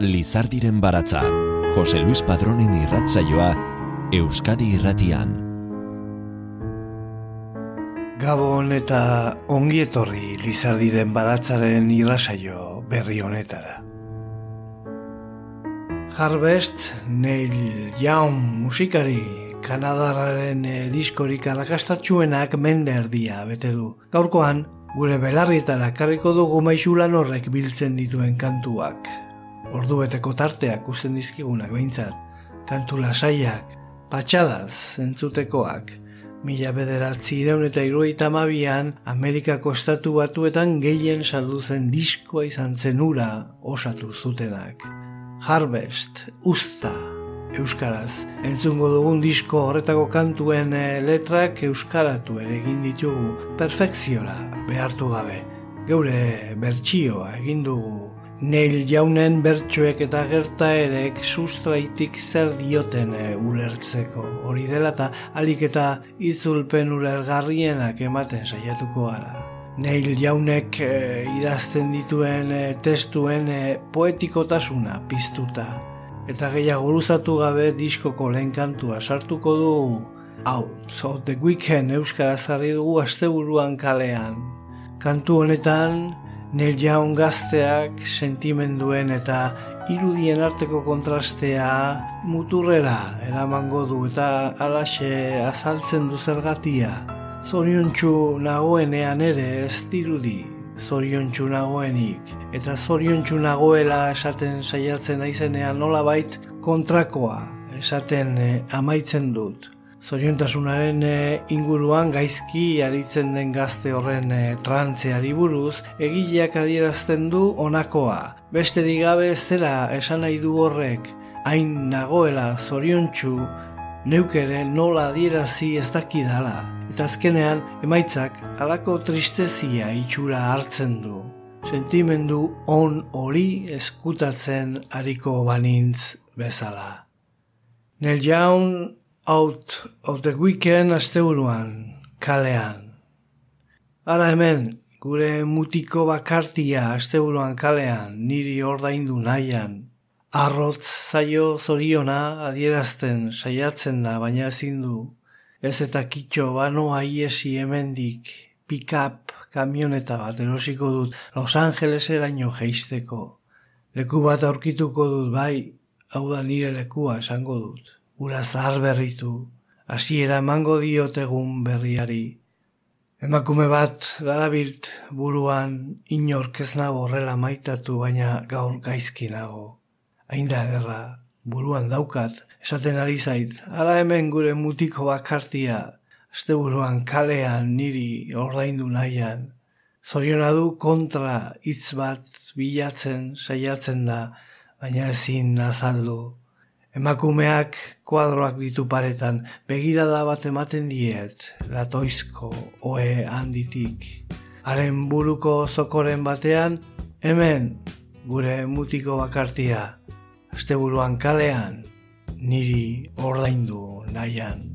Lizardiren baratza, Jose Luis Padronen irratzaioa, Euskadi irratian. Gabon eta ongi etorri Lizardiren baratzaren irratsaio berri honetara. Harvest, Neil Young musikari, Kanadarraren eh, diskorik arrakastatxuenak mende erdia bete du. Gaurkoan, gure belarrietara karriko dugu maixulan horrek biltzen dituen kantuak. Ordu beteko tarteak usten dizkigunak behintzat. Kantu lasaiak, patxadaz, entzutekoak. Mila bederatzi ireun eta irueita mabian, Amerikako estatu batuetan gehien salduzen diskoa izan zenura osatu zutenak. Harvest, Usta, Euskaraz. Entzungo dugun disko horretako kantuen eh, letrak Euskaratu ere egin ditugu perfekziora behartu gabe. Geure bertsioa egin dugu. Neil jaunen bertsoek eta gertaerek sustraitik zer dioten e, ulertzeko. Hori dela eta alik eta izulpen urelgarrienak ematen saiatuko gara. Neil jaunek e, idazten dituen testuen poetikotasuna piztuta eta gehiago luzatu gabe diskoko lehen kantua sartuko du hau, so the weekend euskara zarri dugu asteburuan kalean kantu honetan Neil Young gazteak sentimenduen eta irudien arteko kontrastea muturrera eramango du eta alaxe azaltzen du zergatia. Zoriontsu nagoenean ere ez dirudi zoriontsu nagoenik eta zoriontsu nagoela esaten saiatzen aizenean nola bait kontrakoa esaten eh, amaitzen dut. Zoriontasunaren eh, inguruan gaizki aritzen den gazte horren e, trantzeari buruz egileak adierazten du onakoa. Beste digabe zera esan nahi du horrek hain nagoela zoriontsu neukere nola adierazi ez dakidala eta azkenean emaitzak alako tristezia itxura hartzen du. Sentimendu on hori eskutatzen ariko banintz bezala. Nel jaun out of the weekend asteuruan, kalean. Ara hemen, gure mutiko bakartia asteuruan kalean, niri ordaindu nahian. Arrotz zaio zoriona adierazten saiatzen da, baina ezin du Ez eta kitxo bano aiesi hemendik pick-up kamioneta bat erosiko dut Los Angeles eraino geisteko. Leku bat aurkituko dut bai, hau da nire lekua esango dut. Ura zahar berritu, hasiera emango diotegun berriari. Emakume bat darabilt buruan inork ez nago horrela maitatu baina gaur gaizki nago. Hain da erra, buruan daukat, esaten ari zait, ala hemen gure mutiko bakartia, azte buruan kalean niri ordaindu nahian, zoriona du kontra hitz bat bilatzen, saiatzen da, baina ezin azaldu. Emakumeak kuadroak ditu paretan, begirada bat ematen diet, latoizko oe handitik. Haren buruko zokoren batean, hemen gure mutiko bakartia asteburuan kalean niri ordaindu nahian.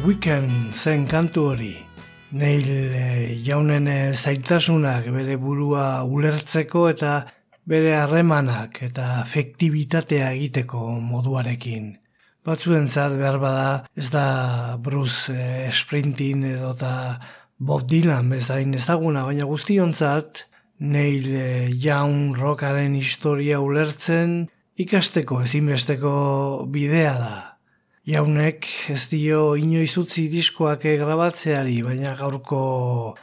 Weekend zen kantu hori. Neil e, jaunen eh, zaitasunak bere burua ulertzeko eta bere harremanak eta efektibitatea egiteko moduarekin. Batzuentzat behar bada ez da Bruce e, Springsteen edo eta Bob Dylan bezain ezaguna, baina guztionzat Neil e, Young rockaren historia ulertzen ikasteko ezinbesteko bidea da. Jaunek ez dio inoiz utzi diskoak grabatzeari, baina gaurko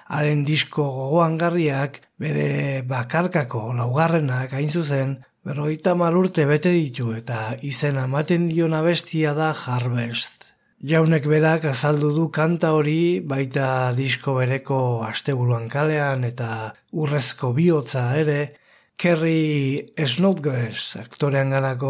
haren disko gogoangarriak bere bakarkako laugarrenak hain zuzen, berrogeita urte bete ditu eta izena ematen dion abestia da Harvest. Jaunek berak azaldu du kanta hori baita disko bereko asteburuan kalean eta urrezko bihotza ere, Kerry Snodgrass aktorean ganako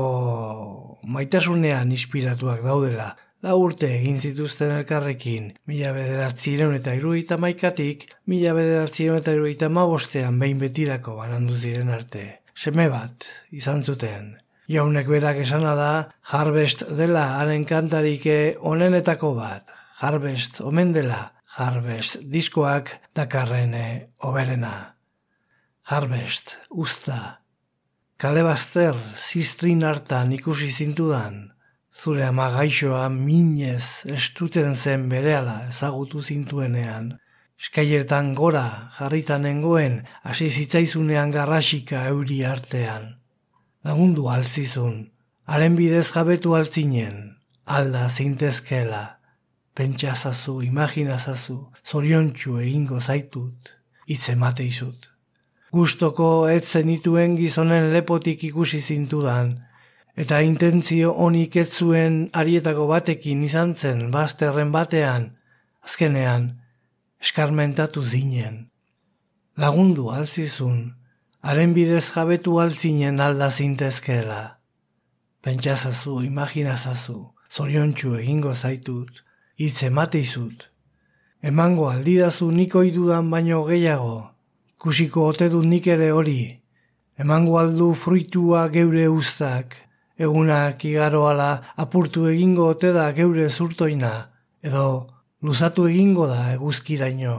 maitasunean inspiratuak daudela. La urte egin zituzten elkarrekin, mila bederatzireun eta iruita maikatik, mila bederatzireun eta iruita mabostean behin betirako banandu ziren arte. Seme bat, izan zuten. Jaunek berak esana da, Harvest dela haren kantarike onenetako bat. Harvest omen dela, Harvest diskoak dakarrene oberena. Harvest, usta. Kale bazter, ziztrin hartan ikusi zintudan. Zure ama gaixoa minez estuten zen berehala ezagutu zintuenean. Eskailertan gora jarritan nengoen hasi zitzaizunean garrasika euri artean. Lagundu altzizun, haren bidez jabetu altzinen, alda zintezkela. Pentsazazu, imaginazazu, zoriontsu egingo zaitut, hitz emate izut. Gustoko ez zenituen gizonen lepotik ikusi zintudan, eta intentzio honik ez zuen arietako batekin izan zen bazterren batean, azkenean, eskarmentatu zinen. Lagundu alzizun, haren bidez jabetu altzinen alda zintezkeela. Pentsazazu, imaginazazu, zoriontsu egingo zaitut, hitz emateizut. Emango aldidazu niko idudan baino gehiago, kusiko ote dut nik ere hori, emango aldu fruitua geure ustak, egunak igaroala apurtu egingo ote da geure zurtoina, edo luzatu egingo da eguzkiraino.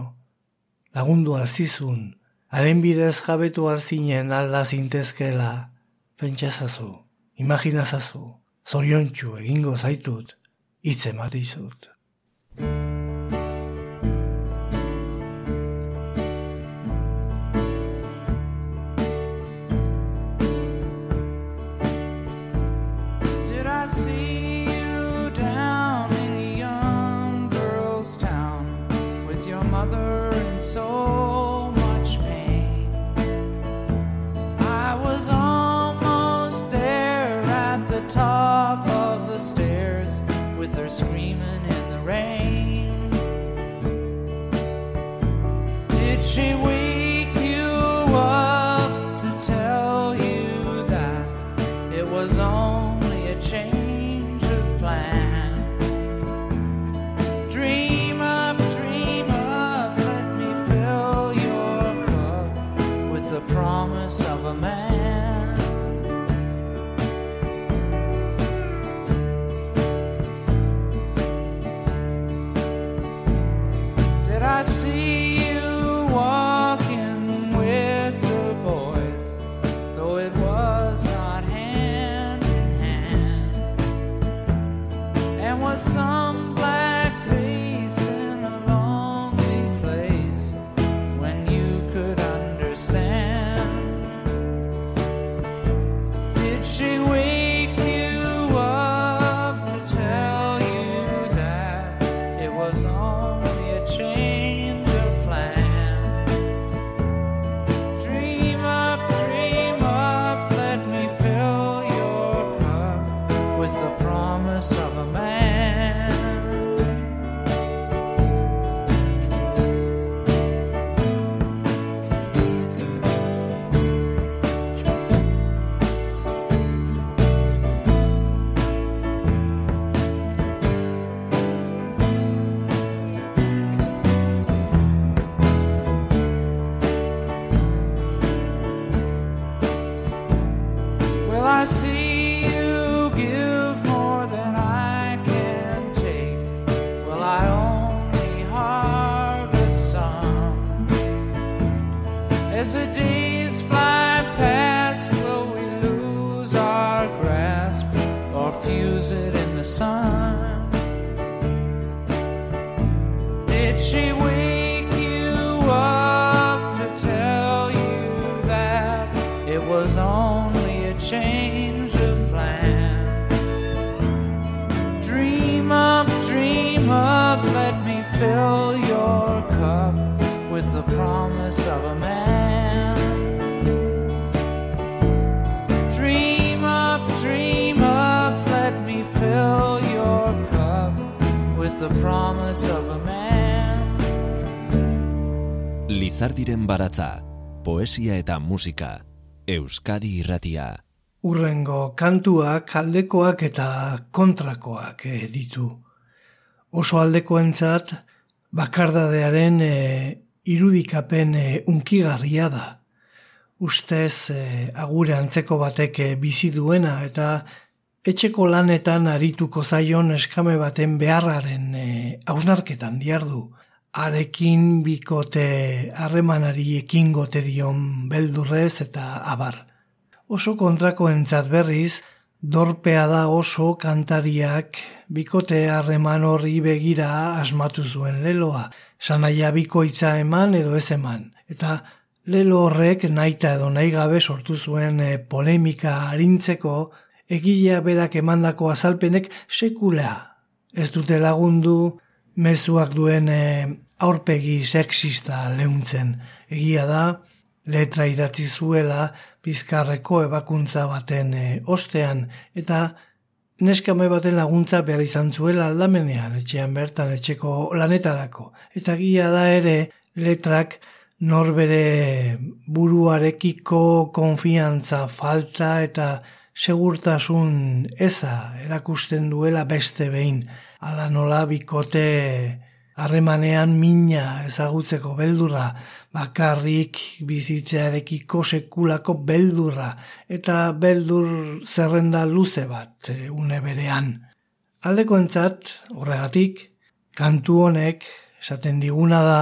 Lagundu alzizun, haren bidez jabetu alzinen alda zintezkela, pentsazazu, imaginazazu, zoriontsu egingo zaitut, hitz ematizut. Poesia eta musika, Euskadi irratia. Urrengo kantuak aldekoak eta kontrakoak eh, ditu. Oso aldekoentzat bakardadearen eh, irudikapen eh, unkigarria da. Ustez eh, agure antzeko batek bizi duena eta etxeko lanetan arituko zaion eskame baten beharraren eh, hausnarketan diardu. Arekin bikote harremanari ekingote dion beldurrez eta abar. Oso kontrako entzat berriz, dorpea da oso kantariak bikote harreman horri begira asmatu zuen leloa. Sanaia bikoitza eman edo ez eman. Eta lelo horrek naita edo nahi gabe sortu zuen eh, polemika harintzeko egilea berak emandako azalpenek sekula. Ez dute lagundu mezuak duen eh, aurpegi sexista leuntzen. Egia da, letra idatzi zuela bizkarreko ebakuntza baten e, ostean eta neskame baten laguntza behar izan zuela aldamenean, etxean bertan etxeko lanetarako. Eta egia da ere letrak norbere buruarekiko konfiantza falta eta segurtasun eza erakusten duela beste behin. Ala nola bikote harremanean mina ezagutzeko beldurra, bakarrik bizitzearekiko sekulako beldurra, eta beldur zerrenda luze bat e, une berean. Aldeko entzat, horregatik, kantu honek, esaten diguna da,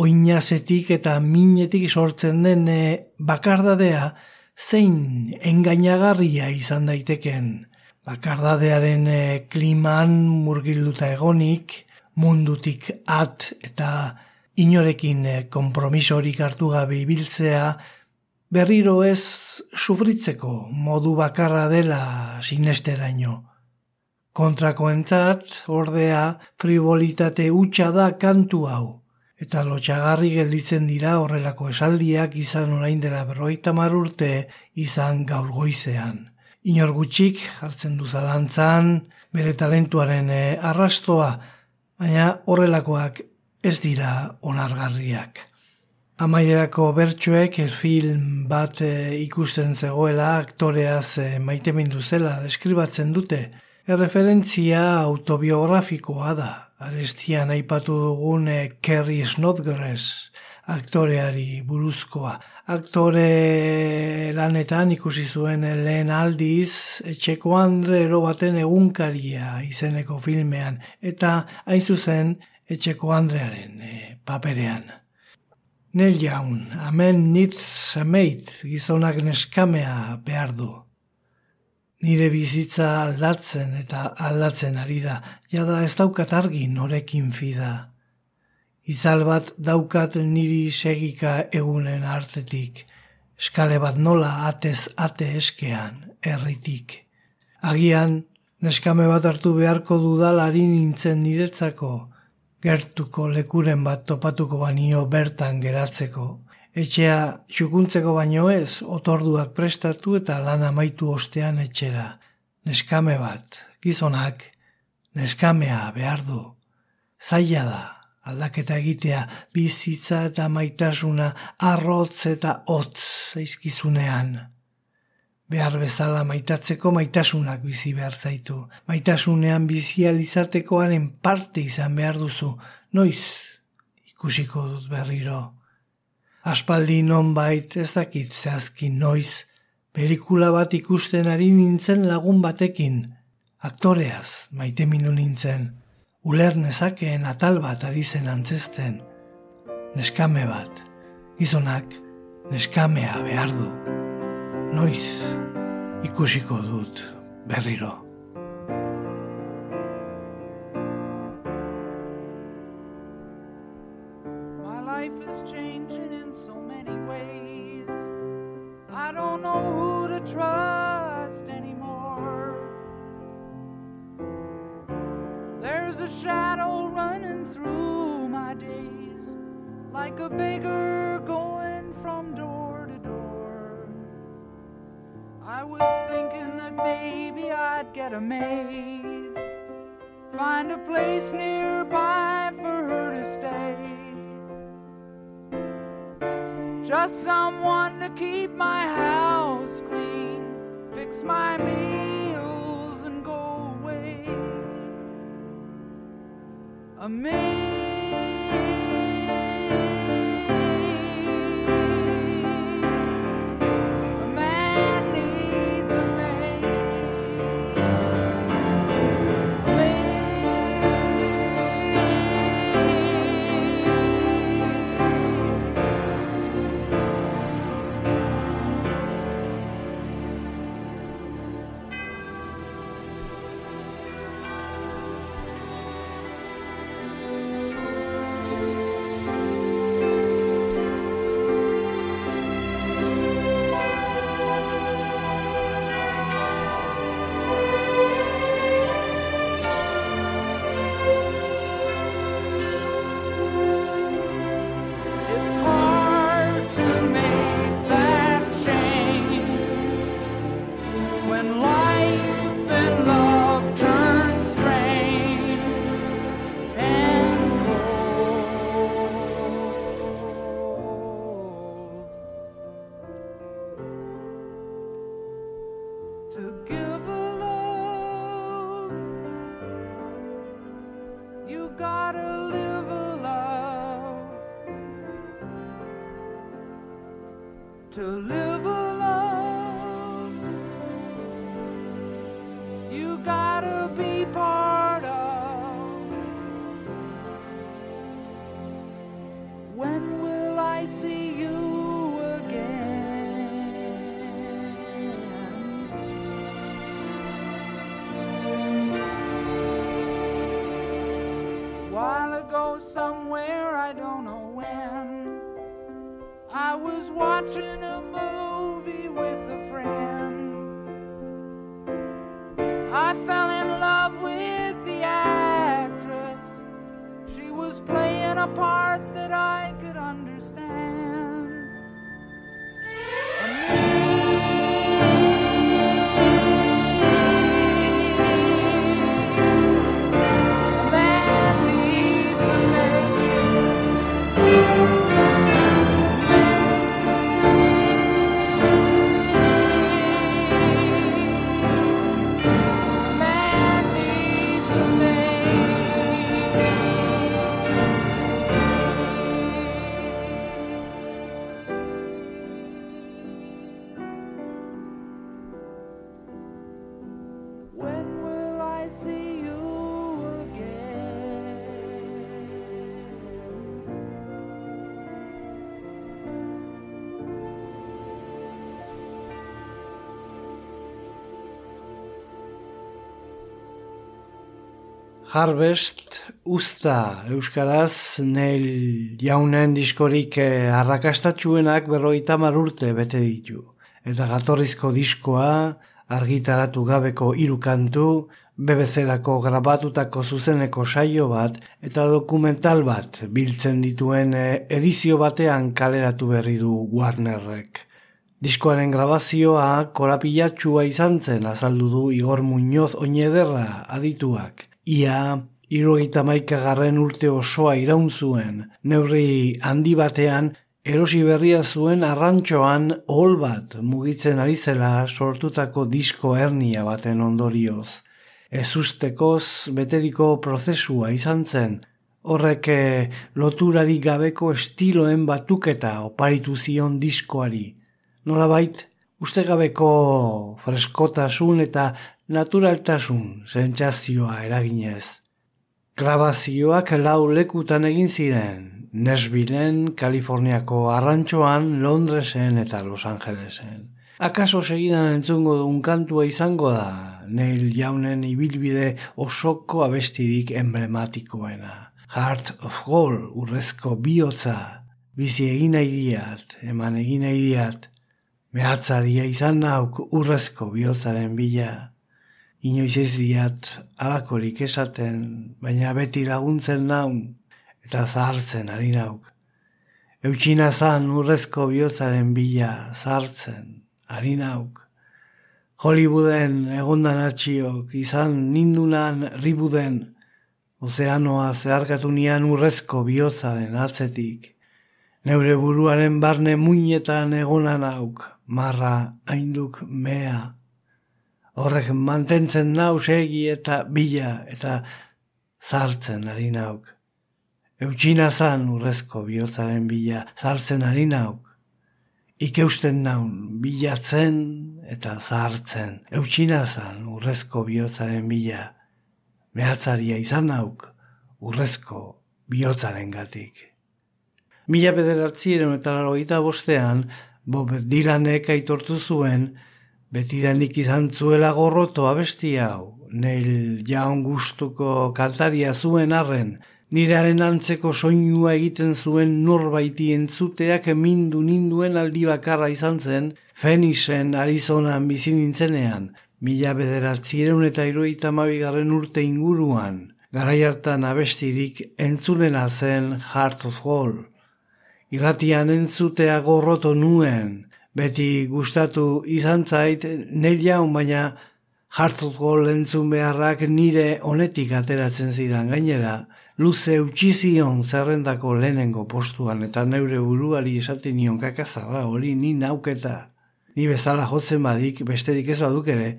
oinazetik eta minetik sortzen den e, bakardadea, zein engainagarria izan daiteken. Bakardadearen e, kliman murgilduta egonik, mundutik at eta inorekin eh, konpromisorik hartu gabe ibiltzea, berriro ez sufritzeko modu bakarra dela sinesteraino. Kontrakoentzat, ordea, frivolitate hutsa da kantu hau. Eta lotxagarri gelditzen dira horrelako esaldiak izan orain dela berroita urte izan gaur goizean. Inor gutxik hartzen du zalantzan, bere talentuaren eh, arrastoa, baina horrelakoak ez dira onargarriak. Amaierako bertsuek film bat e, ikusten zegoela aktoreaz e, maitemindu zela deskribatzen dute. Erreferentzia autobiografikoa da. Arestian aipatu dugun e, Kerry Snodgrass aktoreari buruzkoa. Aktore lanetan ikusi zuen lehen aldiz etxeko Andre ero baten egunkaria izeneko filmean eta hain zuzen etxeko Andrearen e, paperean. Nel jaun, amen nitz semeit gizonak neskamea behar du. Nire bizitza aldatzen eta aldatzen ari da, jada ez daukat argi norekin fida. Izal bat daukat niri segika egunen artetik, eskale bat nola atez ate eskean, erritik. Agian, neskame bat hartu beharko dudalari nintzen niretzako, gertuko lekuren bat topatuko banio bertan geratzeko. Etxea txukuntzeko baino ez, otorduak prestatu eta lan amaitu ostean etxera. Neskame bat, gizonak, neskamea behar du. Zaila da, aldaketa egitea bizitza eta maitasuna arrotz eta hotz zaizkizunean. Behar bezala maitatzeko maitasunak bizi behar zaitu. Maitasunean bizializatekoaren parte izan behar duzu. Noiz ikusiko dut berriro. Aspaldi non bait ez dakit zehazki noiz. Pelikula bat ikusten ari nintzen lagun batekin. Aktoreaz maite mindu nintzen uler nezakeen atal bat ari zen antzesten, neskame bat, gizonak neskamea behar du, noiz ikusiko dut berriro. Don't know who to trust anymore. There's a shadow running through my days, like a beggar going from door to door. I was thinking that maybe I'd get a maid, find a place nearby for her to stay. Just someone to keep my house clean, fix my meals and go away. A To live alone. you gotta be part of. When will I see you again? While ago, somewhere, I don't know when. I was watching Harvest usta euskaraz neil jaunen diskorik eh, arrakastatxuenak berrogeita hamar urte bete ditu. Eta gatorrizko diskoa argitaratu gabeko hiru kantu, BBC-rako grabatutako zuzeneko saio bat eta dokumental bat biltzen dituen eh, edizio batean kaleratu berri du Warnerrek. Diskoaren grabazioa korapilatxua izan zen azaldu du Igor Muñoz oinederra adituak. Ia, irogeita maikagarren urte osoa iraun zuen, neurri handi batean, erosi berria zuen arrantxoan hol bat mugitzen ari zela sortutako disko hernia baten ondorioz. Ez ustekoz beteriko prozesua izan zen, horrek eh, loturari gabeko estiloen batuketa oparitu zion diskoari. Nolabait, ustegabeko freskotasun eta naturaltasun sentsazioa eraginez. Grabazioak lau lekutan egin ziren, Nashvilleen, Kaliforniako arrantxoan, Londresen eta Los Angelesen. Akaso segidan entzungo duen kantua izango da, Neil jaunen ibilbide osoko abestirik emblematikoena. Heart of Gold, urrezko bihotza, bizi egin nahi diat, eman egin nahi diat, mehatzaria izan nauk urrezko bihotzaren bila. Inoiz ez diat alakorik esaten, baina beti laguntzen naun eta zahartzen ari nauk. Eutxina zan urrezko bihotzaren bila zahartzen ari nauk. Hollywooden egondan atxiok izan nindunan ribuden, ozeanoa zeharkatu nian urrezko bihotzaren atzetik. Neure buruaren barne muinetan egonan auk, marra hainduk mea horrek mantentzen nau segi eta bila eta zartzen ari nauk. Eutxina zan urrezko bihotzaren bila zartzen ari nauk. Ikeusten naun bilatzen eta zartzen. Eutxina zan urrezko bihotzaren bila. Mehatzaria izan nauk urrezko bihotzaren gatik. Mila bederatziren eta laroita bostean, Bob Dylanek aitortu zuen, betidanik izan zuela gorroto abesti hau, neil jaun gustuko kantaria zuen arren, nirearen antzeko soinua egiten zuen norbaiti entzuteak mindu ninduen aldi bakarra izan zen, Fenixen Arizonan bizi nintzenean, mila bederatzieron eta iroita mabigarren urte inguruan, garai hartan abestirik entzunena zen Heart of Gold. Irratian entzutea gorroto nuen, beti gustatu izan zait, nel jaun baina hartuko lentzun beharrak nire honetik ateratzen zidan gainera, luze utxizion zerrendako lehenengo postuan eta neure buruari esaten nion kakazarra hori ni nauketa. Ni bezala jotzen badik besterik ez baduk ere,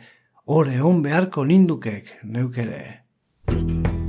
ore on beharko nindukek neukere. searching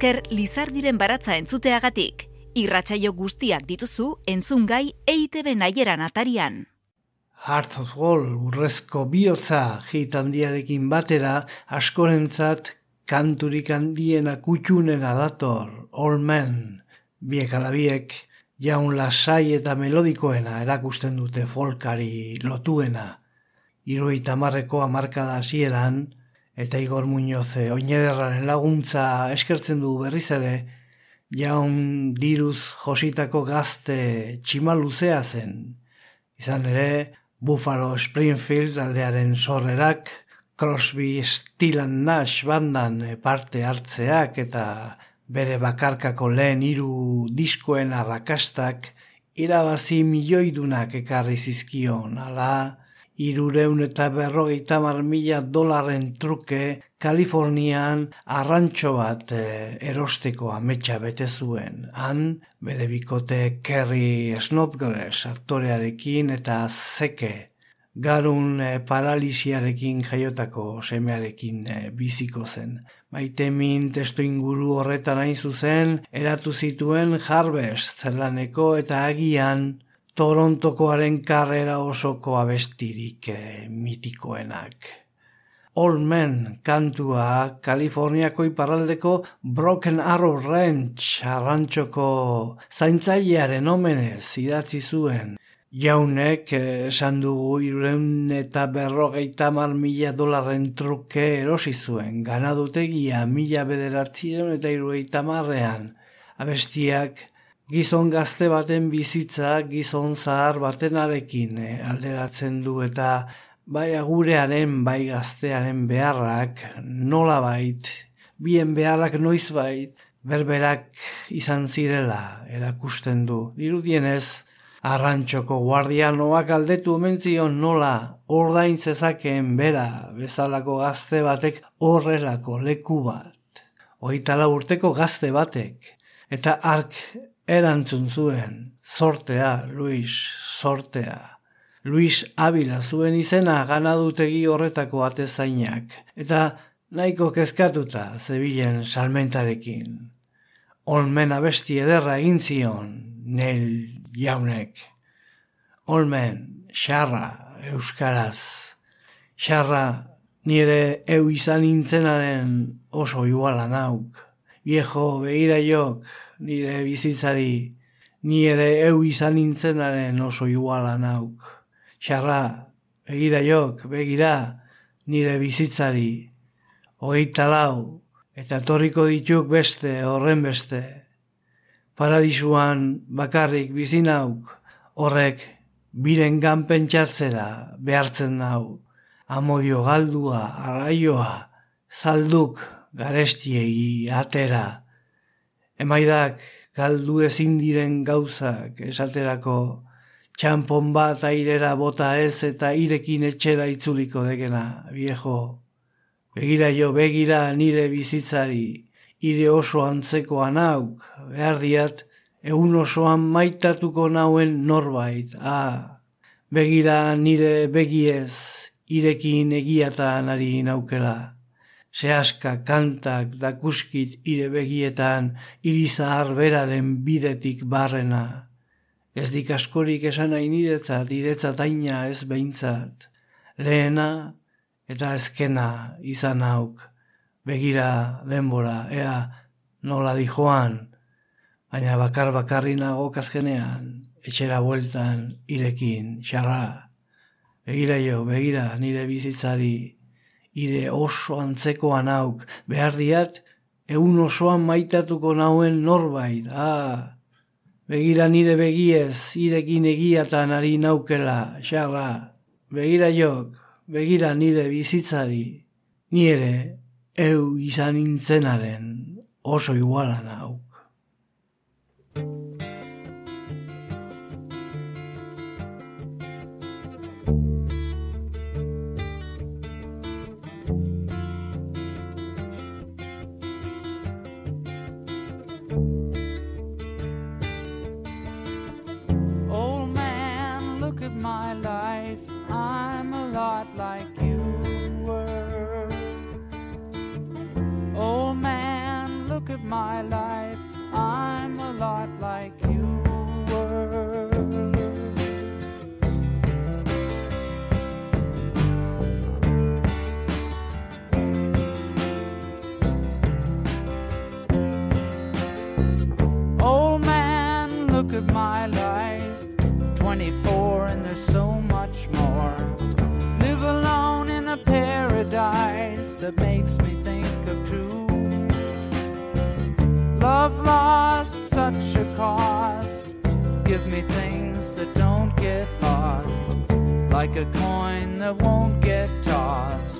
esker Lizardiren baratza entzuteagatik. Irratsaio guztiak dituzu entzungai EITB naieran atarian. Heart of Gold urrezko bihotza hit handiarekin batera askorentzat kanturik handiena kutxunena dator, All Men, biek alabiek, jaun lasai eta melodikoena erakusten dute folkari lotuena. Iroi tamarreko amarkada hasieran eta Igor Muñoz eh, oinederraren laguntza eskertzen du berriz ere, jaun diruz jositako gazte tximaluzea zen. Izan ere, Buffalo Springfield aldearen sorrerak, Crosby, Still and Nash bandan eh, parte hartzeak eta bere bakarkako lehen hiru diskoen arrakastak irabazi milioidunak ekarri zizkion, ala irureun eta berrogeita mar mila dolarren truke Kalifornian arrantxo bat eh, erosteko ametsa bete zuen. Han, bere bikote Kerry Snodgrass aktorearekin eta zeke garun eh, paralisiarekin jaiotako semearekin eh, biziko zen. Maitemin testu inguru horretan hain zuzen, eratu zituen Harvest laneko eta agian Torontokoaren karrera osoko abestirik eh, mitikoenak. Old Man kantua Kaliforniako iparraldeko Broken Arrow Ranch arrantxoko zaintzailearen omenez idatzi zuen. Jaunek eh, esan dugu irureun eta berrogeita mar mila dolarren truke erosi zuen. Ganadutegia mila bederatzireun eta irureita marrean. Abestiak gizon gazte baten bizitza gizon zahar batenarekin eh, alderatzen du eta bai agurearen bai gaztearen beharrak nola bait, bien beharrak noiz bait, berberak izan zirela erakusten du. Dirudienez, arrantxoko guardianoak aldetu omen zion nola ordain zezakeen bera bezalako gazte batek horrelako leku bat. Oitala urteko gazte batek, eta ark erantzun zuen, sortea, Luis, sortea. Luis Abila zuen izena ganadutegi horretako atezainak, eta nahiko kezkatuta zebilen salmentarekin. Olmen abesti ederra egin zion, nel jaunek. Olmen, xarra, euskaraz. Xarra, nire eu izan intzenaren oso iguala nauk. Viejo, begira jok, nire bizitzari, nire eu izan intzenaren oso iguala nauk. Xarra, begira jok, begira, nire bizitzari, hogeita lau, eta torriko dituk beste, horren beste. Paradisuan bakarrik bizi nauk, horrek biren pentsatzera behartzen nau. Amodio galdua, arraioa, zalduk, garestiegi, atera. Emaidak galdu ezin diren gauzak esaterako txampon bat airera bota ez eta irekin etxera itzuliko degena, viejo. Begira jo, begira nire bizitzari, ire oso antzekoa nauk, behar diat, egun osoan maitatuko nauen norbait, ah, begira nire begiez, irekin egiatan ari naukela. Sehaska kantak dakuskit ire begietan irizahar beraren bidetik barrena. Ez dik askorik esan nahi niretzat, iretzat aina ez behintzat. Lehena eta ezkena izan hauk. Begira denbora, ea nola di joan. Baina bakar bakarri nago kazkenean, etxera bueltan irekin, xarra. Begira jo, begira nire bizitzari, ire oso antzekoan hauk, behar diat, egun osoan maitatuko nauen norbait, ah, begira nire begiez, irekin egiatan ari naukela, xarra, begira jok, begira nire bizitzari, nire eu izan intzenaren oso igualan hauk. My life, I'm a lot like you were. Old man, look at my life. 24 and there's so Love lost, such a cost. Give me things that don't get lost, like a coin that won't get tossed,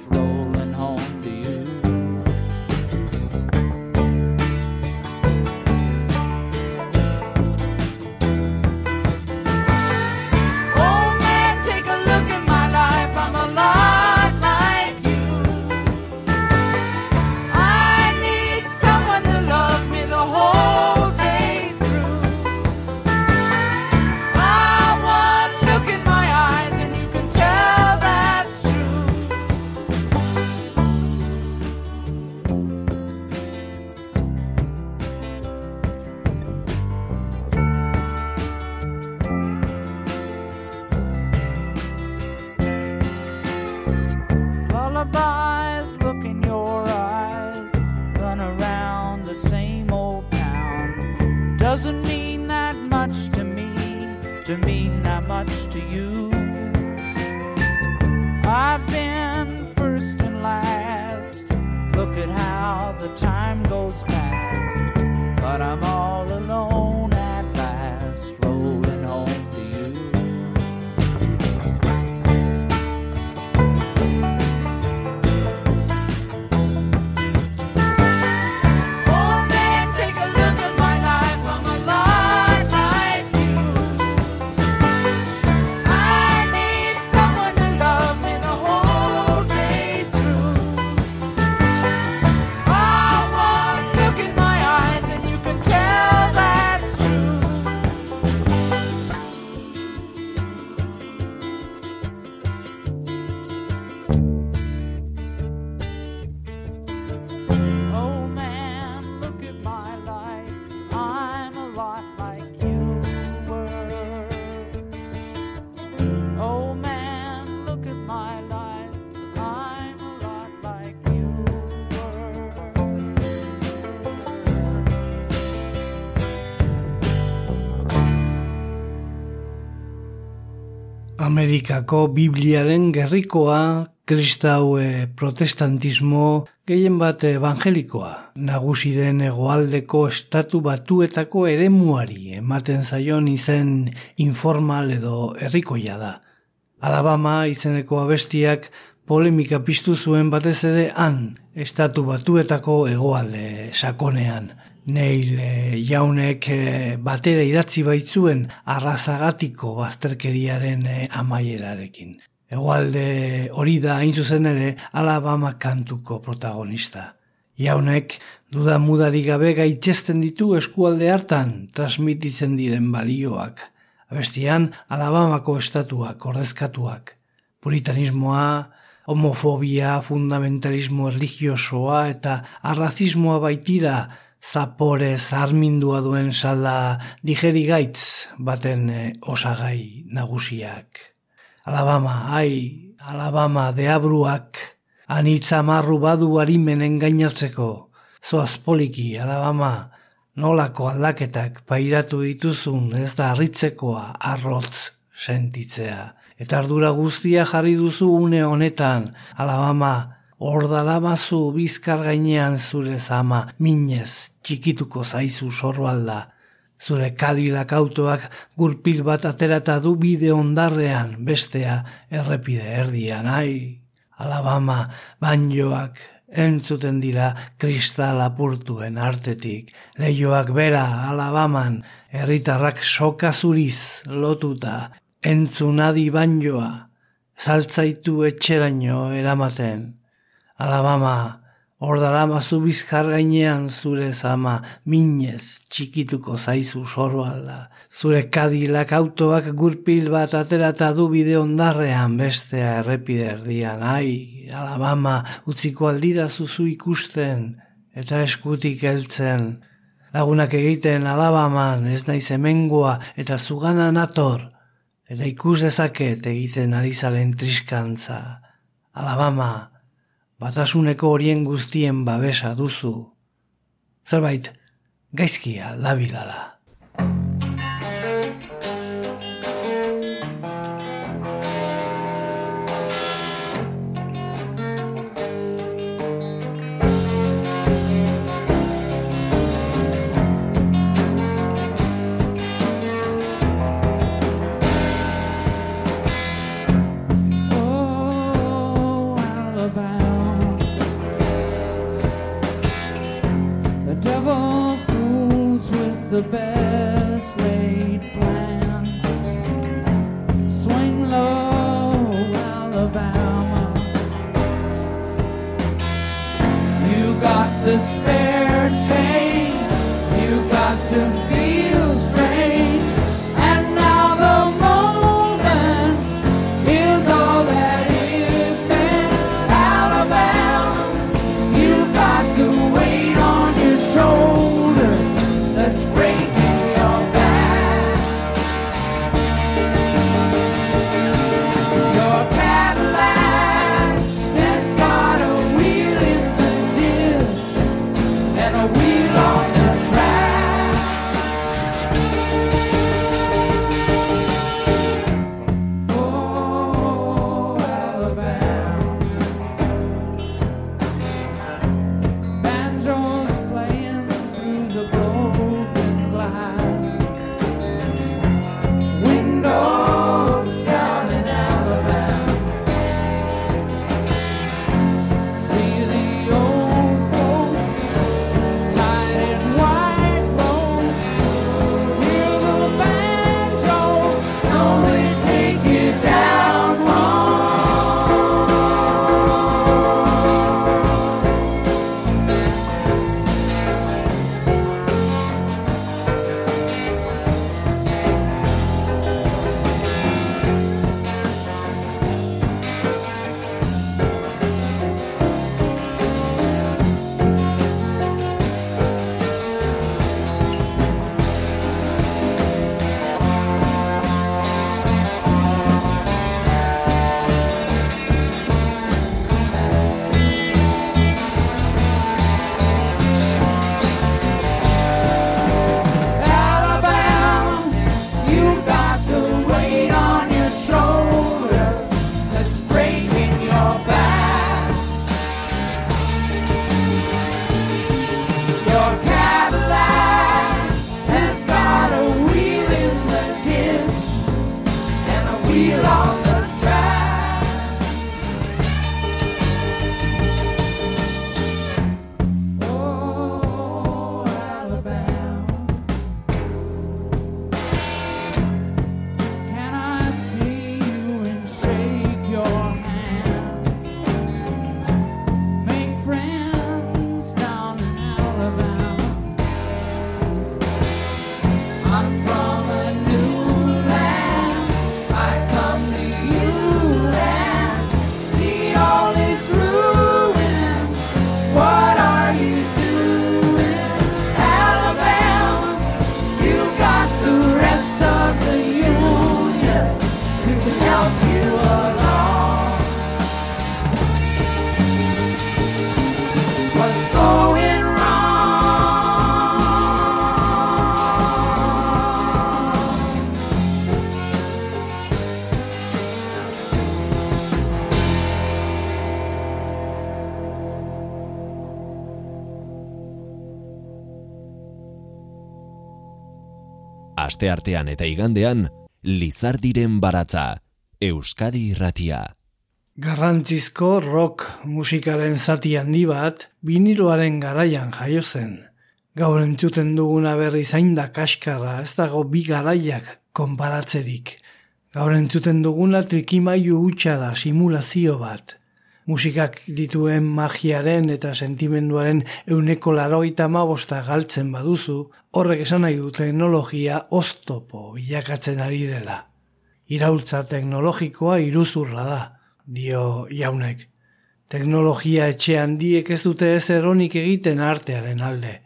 Amerikako Bibliaren gerrikoa, kristaue protestantismo, gehien bat evangelikoa, nagusi den egoaldeko estatu batuetako eremuari ematen zaion izen informal edo herrikoia da. Alabama izeneko abestiak polemika piztu zuen batez ere han, estatu batuetako egoalde sakonean. Neil e, jaunek e, batera idatzi baitzuen arrazagatiko bazterkeriaren e, amaierarekin. Egoalde hori da hain zuzen ere Alabama kantuko protagonista. Jaunek duda mudari gabe gaitzesten ditu eskualde hartan transmititzen diren balioak. Abestian Alabamako estatuak, ordezkatuak. Puritanismoa, homofobia, fundamentalismo religiosoa eta arrazismoa baitira zapore zarmindua duen salda digerigaitz baten eh, osagai nagusiak. Alabama, ai, Alabama, deabruak, anitza marru badu harimen engainatzeko, zoaz poliki, Alabama, nolako aldaketak pairatu dituzun ez da harritzekoa arrotz sentitzea. Eta ardura guztia jarri duzu une honetan, Alabama, hor daramazu bizkar gainean zure zama, minez, txikituko zaizu sorbalda, zure kadilak autoak gurpil bat aterata du bide ondarrean, bestea errepide erdian, ai, Alabama, banjoak, entzuten dira kristal apurtuen artetik, leioak bera, Alabaman, herritarrak soka zuriz lotuta, entzunadi banjoa, saltzaitu etxeraino eramaten, Alabama, Hor daramazu bizkar gainean zure zama, minez txikituko zaizu sorbalda. Zure kadilak autoak gurpil bat aterata du bide ondarrean bestea errepide erdian. Ai, Alabama, utziko aldira zuzu ikusten eta eskutik heltzen. Lagunak egiten Alabaman ez naiz hemengoa eta zugana nator. Eta ikus dezaket egiten ari zaren triskantza. Alabama, batasuneko horien guztien babesa duzu. Zerbait, gaizkia dabilala. Asteartean eta igandean, Lizardiren baratza, Euskadi irratia. Garrantzizko rock musikaren zati handi bat, biniloaren garaian jaio zen. Gaur entzuten duguna berri zain da kaskarra, ez dago bi garaiak konparatzerik. Gaur entzuten duguna trikimaiu hutsa da simulazio bat musikak dituen magiaren eta sentimenduaren euneko laroita mabosta galtzen baduzu, horrek esan nahi du teknologia oztopo bilakatzen ari dela. Iraultza teknologikoa iruzurra da, dio jaunek. Teknologia etxe handiek ez dute ez eronik egiten artearen alde.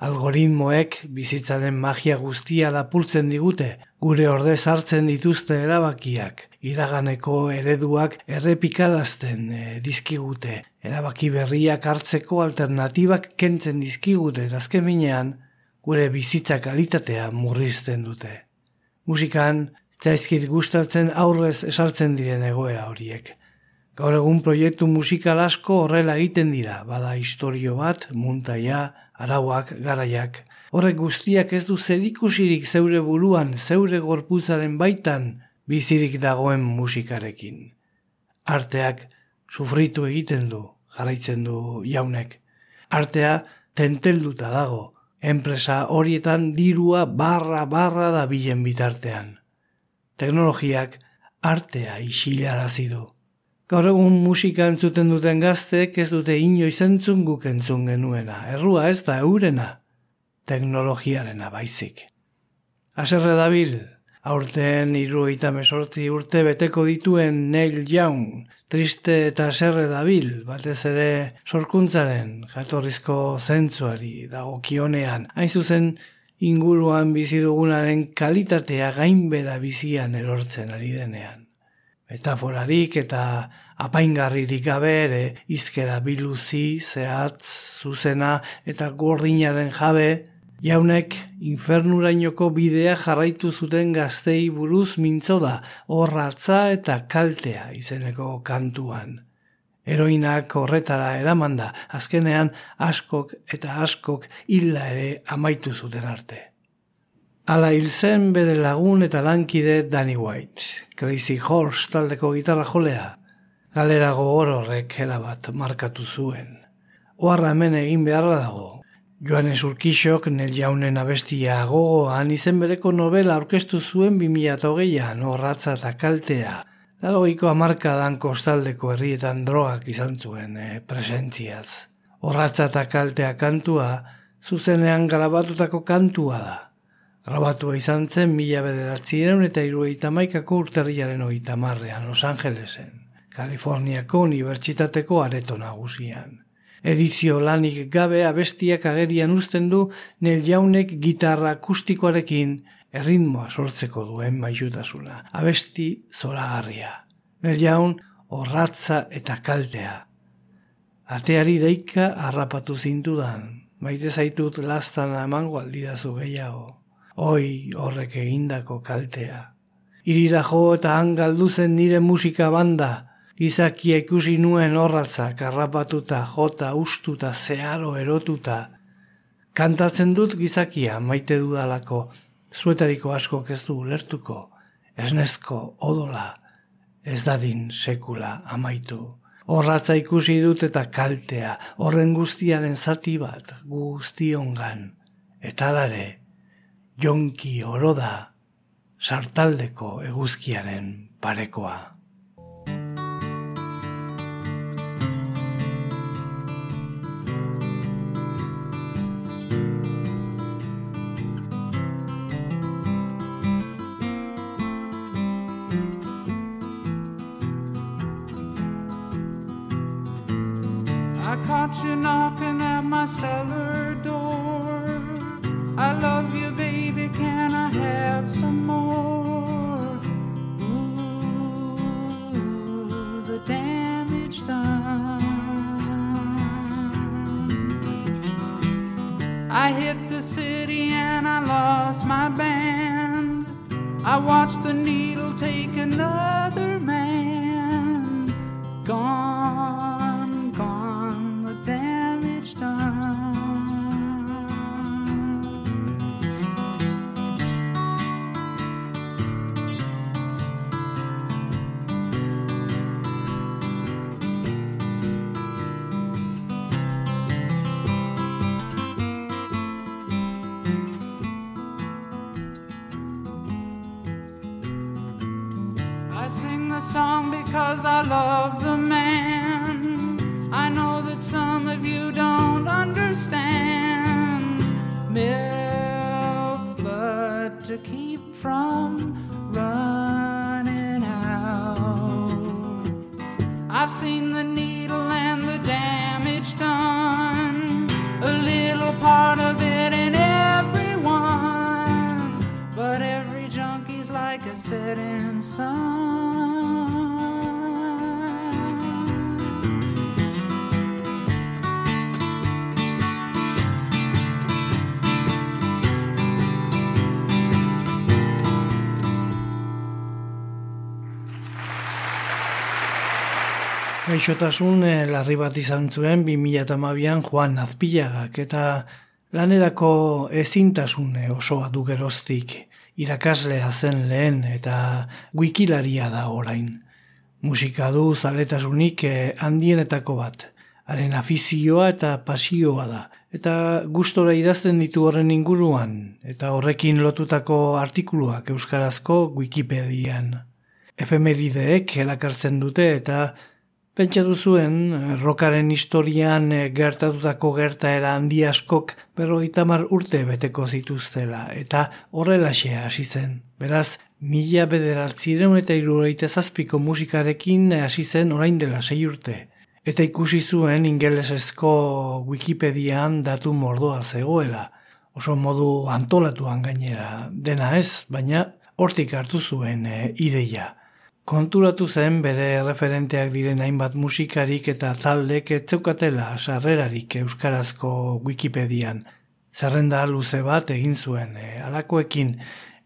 Algoritmoek bizitzaren magia guztia lapultzen digute, gure ordez hartzen dituzte erabakiak, iraganeko ereduak errepikarazten e, dizkigute, erabaki berriak hartzeko alternatibak kentzen dizkigute, azken binean, gure bizitza kalitatea murrizten dute. Musikan, zaizkit gustatzen aurrez esartzen diren egoera horiek. Gaur egun proiektu musikal asko horrela egiten dira, bada historio bat, muntaia, arauak, garaiak. Horrek guztiak ez du zerikusirik zeure buruan, zeure gorpuzaren baitan, bizirik dagoen musikarekin. Arteak sufritu egiten du, jarraitzen du jaunek. Artea tentelduta dago, enpresa horietan dirua barra barra da bilen bitartean. Teknologiak artea isilarazi du. Gaur egun musika entzuten duten gaztek ez dute inoiz entzun guk entzun genuena. Errua ez da eurena, teknologiarena baizik. Aserre dabil, aurten iru eta mesortzi urte beteko dituen Neil Young, triste eta aserre dabil, batez ere sorkuntzaren jatorrizko zentzuari dagokionean, hain zuzen inguruan bizi dugunaren kalitatea gainbera bizian erortzen ari denean metaforarik eta apaingarririk gabe ere izkera biluzi, zehatz, zuzena eta gordinaren jabe, jaunek infernurainoko bidea jarraitu zuten gaztei buruz mintzo da horratza eta kaltea izeneko kantuan. Heroinak horretara eramanda, azkenean askok eta askok hilla ere amaitu zuten arte. Ala hil zen bere lagun eta lankide Danny White, Crazy Horse taldeko gitarra jolea, galerago horrek erabat markatu zuen. Oarra hemen egin beharra dago. Joanes Urkixok nel jaunen abestia gogoan izen bereko novela aurkeztu zuen 2008an horratza eta kaltea. Laroiko amarkadan kostaldeko herrietan drogak izan zuen e, presentziaz. Horratza eta kaltea kantua, zuzenean garabatutako kantua da. Grabatua izan zen mila bederatzieron eta irueita maikako urterriaren oita marrean Los Angelesen, Kaliforniako Unibertsitateko areto nagusian. Edizio lanik gabe abestiak agerian uzten du nel jaunek gitarra akustikoarekin erritmoa sortzeko duen maizutasuna. Abesti zoragarria. Nel jaun horratza eta kaltea. Ateari deika harrapatu zintudan. Baite zaitut lastan emango aldidazu gehiago oi horrek egindako kaltea. Irira jo eta hangaldu zen nire musika banda, gizakia ikusi nuen horratza, karrapatuta, jota, ustuta, zeharo erotuta. Kantatzen dut gizakia maite dudalako, zuetariko asko ez du lertuko, esnezko odola, ez dadin sekula amaitu. Horratza ikusi dut eta kaltea, horren guztiaren zati bat, guztiongan. Eta lare, jonki oro da sartaldeko eguzkiaren parekoa. To keep from running out. I've seen the Gaixotasun eh, larri bat izan zuen 2008an Juan Azpilagak eta lanerako ezintasun eh, osoa du geroztik irakaslea zen lehen eta wikilaria da orain. Musika du zaletasunik eh, handienetako bat, haren afizioa eta pasioa da, eta gustora idazten ditu horren inguruan, eta horrekin lotutako artikuluak euskarazko Wikipedian. Efemerideek erakartzen dute eta Pentsatu zuen, rokaren historian eh, gertatutako gertaera handi askok berrogeita urte beteko zituztela, eta horrelaxe hasi zen. Beraz, mila bederatzireun eta irureite zazpiko musikarekin hasi zen orain dela sei urte. Eta ikusi zuen ingelesezko Wikipedian datu mordoa zegoela. Oso modu antolatuan gainera, dena ez, baina hortik hartu zuen e, ideia. Konturatu zen bere referenteak diren hainbat musikarik eta taldek etzeukatela sarrerarik euskarazko Wikipedian. Zerrenda luze bat egin zuen, e, alakoekin,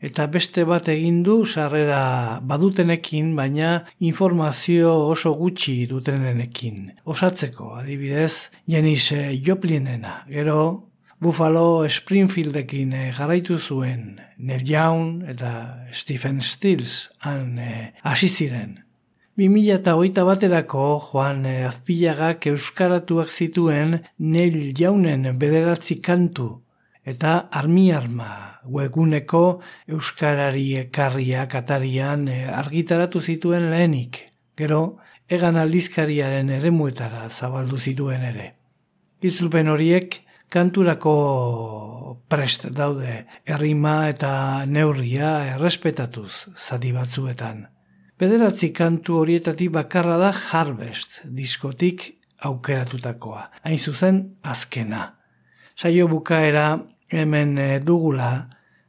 eta beste bat egin du sarrera badutenekin, baina informazio oso gutxi dutenenekin. Osatzeko, adibidez, Janis Joplinena, gero Buffalo Springfieldekin e, jarraitu zuen Neil Young eta Stephen Stills han e, hasi ziren. 2008 baterako Juan e, Azpilagak euskaratuak zituen Neil Youngen bederatzi kantu eta armi arma webguneko euskarari ekarriak atarian argitaratu zituen lehenik. Gero, egan aldizkariaren eremuetara zabaldu zituen ere. Gizulpen horiek kanturako prest daude errima eta neurria errespetatuz zati batzuetan. Bederatzi kantu horietatik bakarra da Harvest diskotik aukeratutakoa. Hain zuzen azkena. Saio bukaera hemen eh, dugula,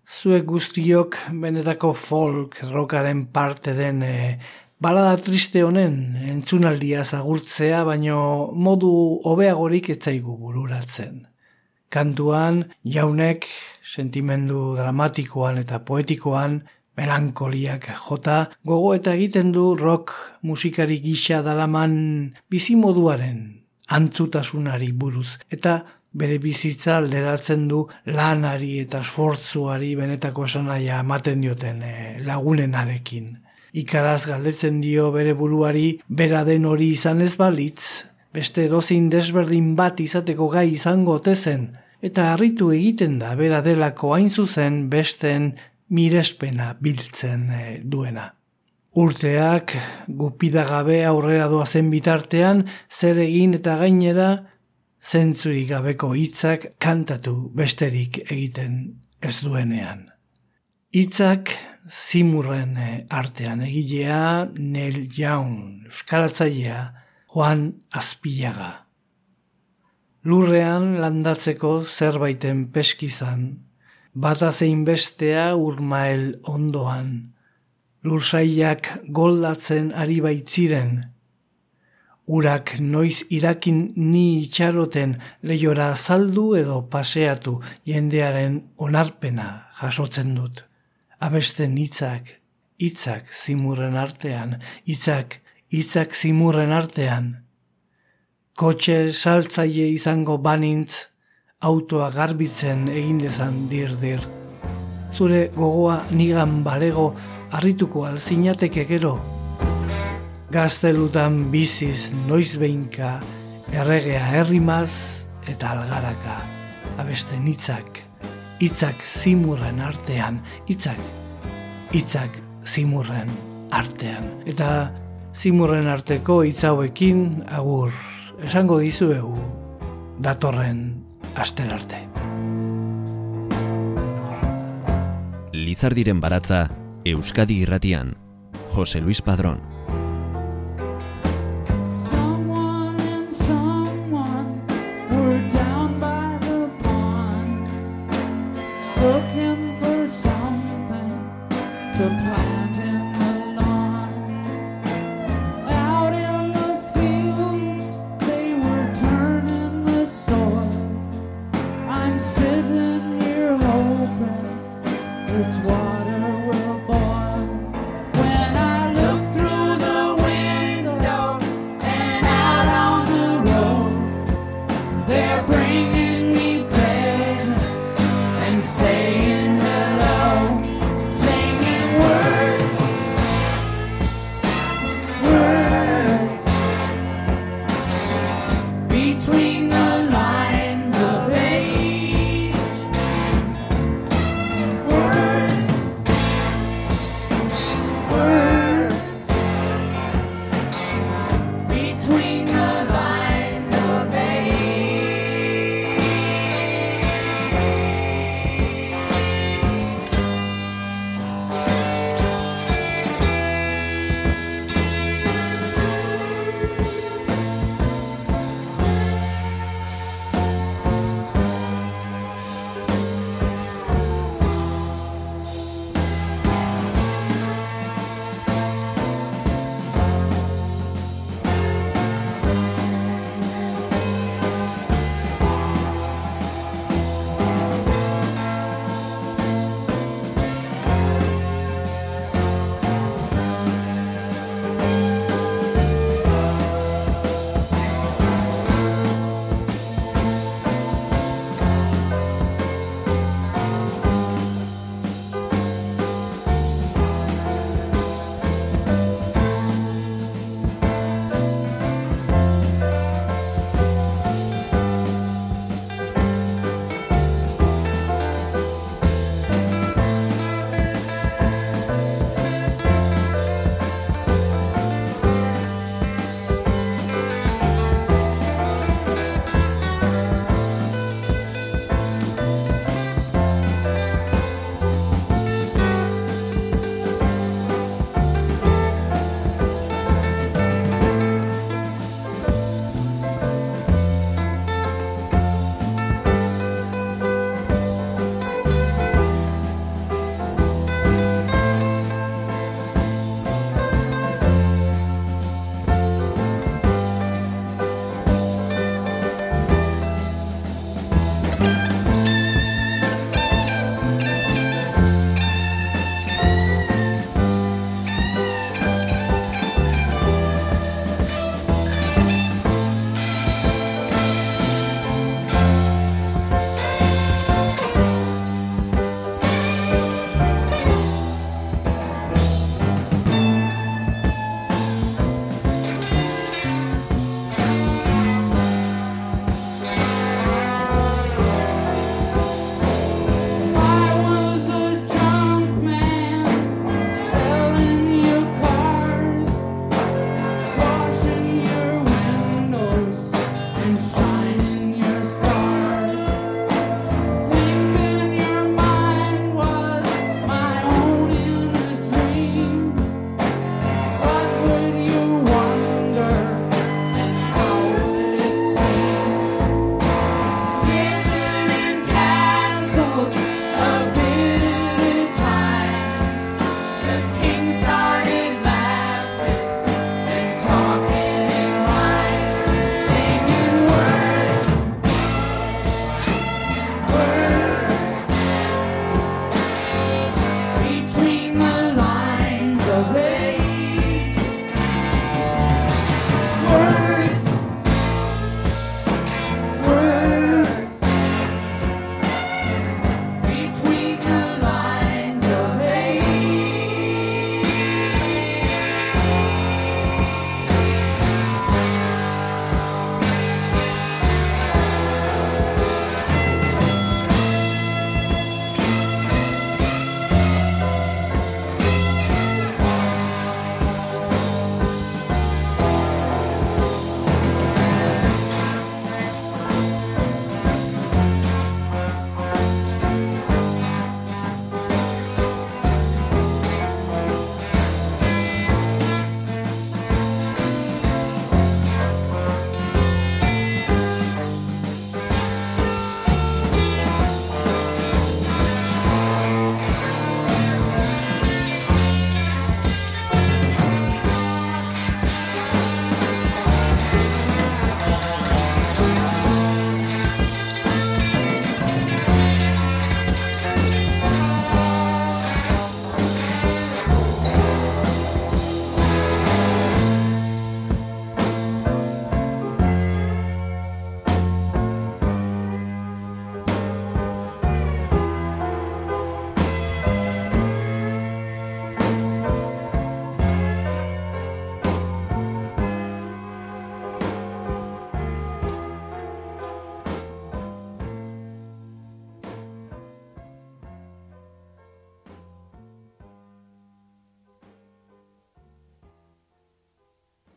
zuek guztiok benetako folk rockaren parte den e, balada triste honen entzunaldia zagurtzea, baino modu hobeagorik etzaigu bururatzen. Kantuan, jaunek, sentimendu dramatikoan eta poetikoan, melankoliak jota, gogo eta egiten du rock musikari gisa dalaman bizimoduaren antzutasunari buruz, eta bere bizitza alderatzen du lanari eta esfortzuari benetako esanaia ematen dioten e, lagunenarekin. Ikaraz galdetzen dio bere buruari bera den hori izan ez balitz, beste dozin desberdin bat izateko gai izango tezen, eta harritu egiten da bera delako hain zuzen besten mirespena biltzen eh, duena. Urteak gupidagabe aurrera doazen bitartean zer egin eta gainera zentzurik gabeko hitzak kantatu besterik egiten ez duenean. Hitzak zimurren eh, artean egilea Nel Jaun, euskaratzailea, Juan Azpilaga. Lurrean landatzeko zerbaiten peskizan, bata zein bestea urmael ondoan, lursaiak goldatzen ari baitziren, urak noiz irakin ni itxaroten lehiora saldu edo paseatu jendearen onarpena jasotzen dut. Abesten hitzak, hitzak zimurren artean, hitzak hitzak zimurren artean. Kotxe saltzaile izango banintz, autoa garbitzen egin dezan dir-dir. Zure gogoa nigan balego harrituko alzinateke gero. Gaztelutan biziz noiz behinka, erregea herrimaz eta algaraka. Abeste hitzak, hitzak zimurren artean, hitzak, hitzak zimurren artean. Eta zimurren arteko hitzauekin agur esango dizuegu datorren asterarte. Lizardiren baratza Euskadi irratian. Jose Luis Padrón.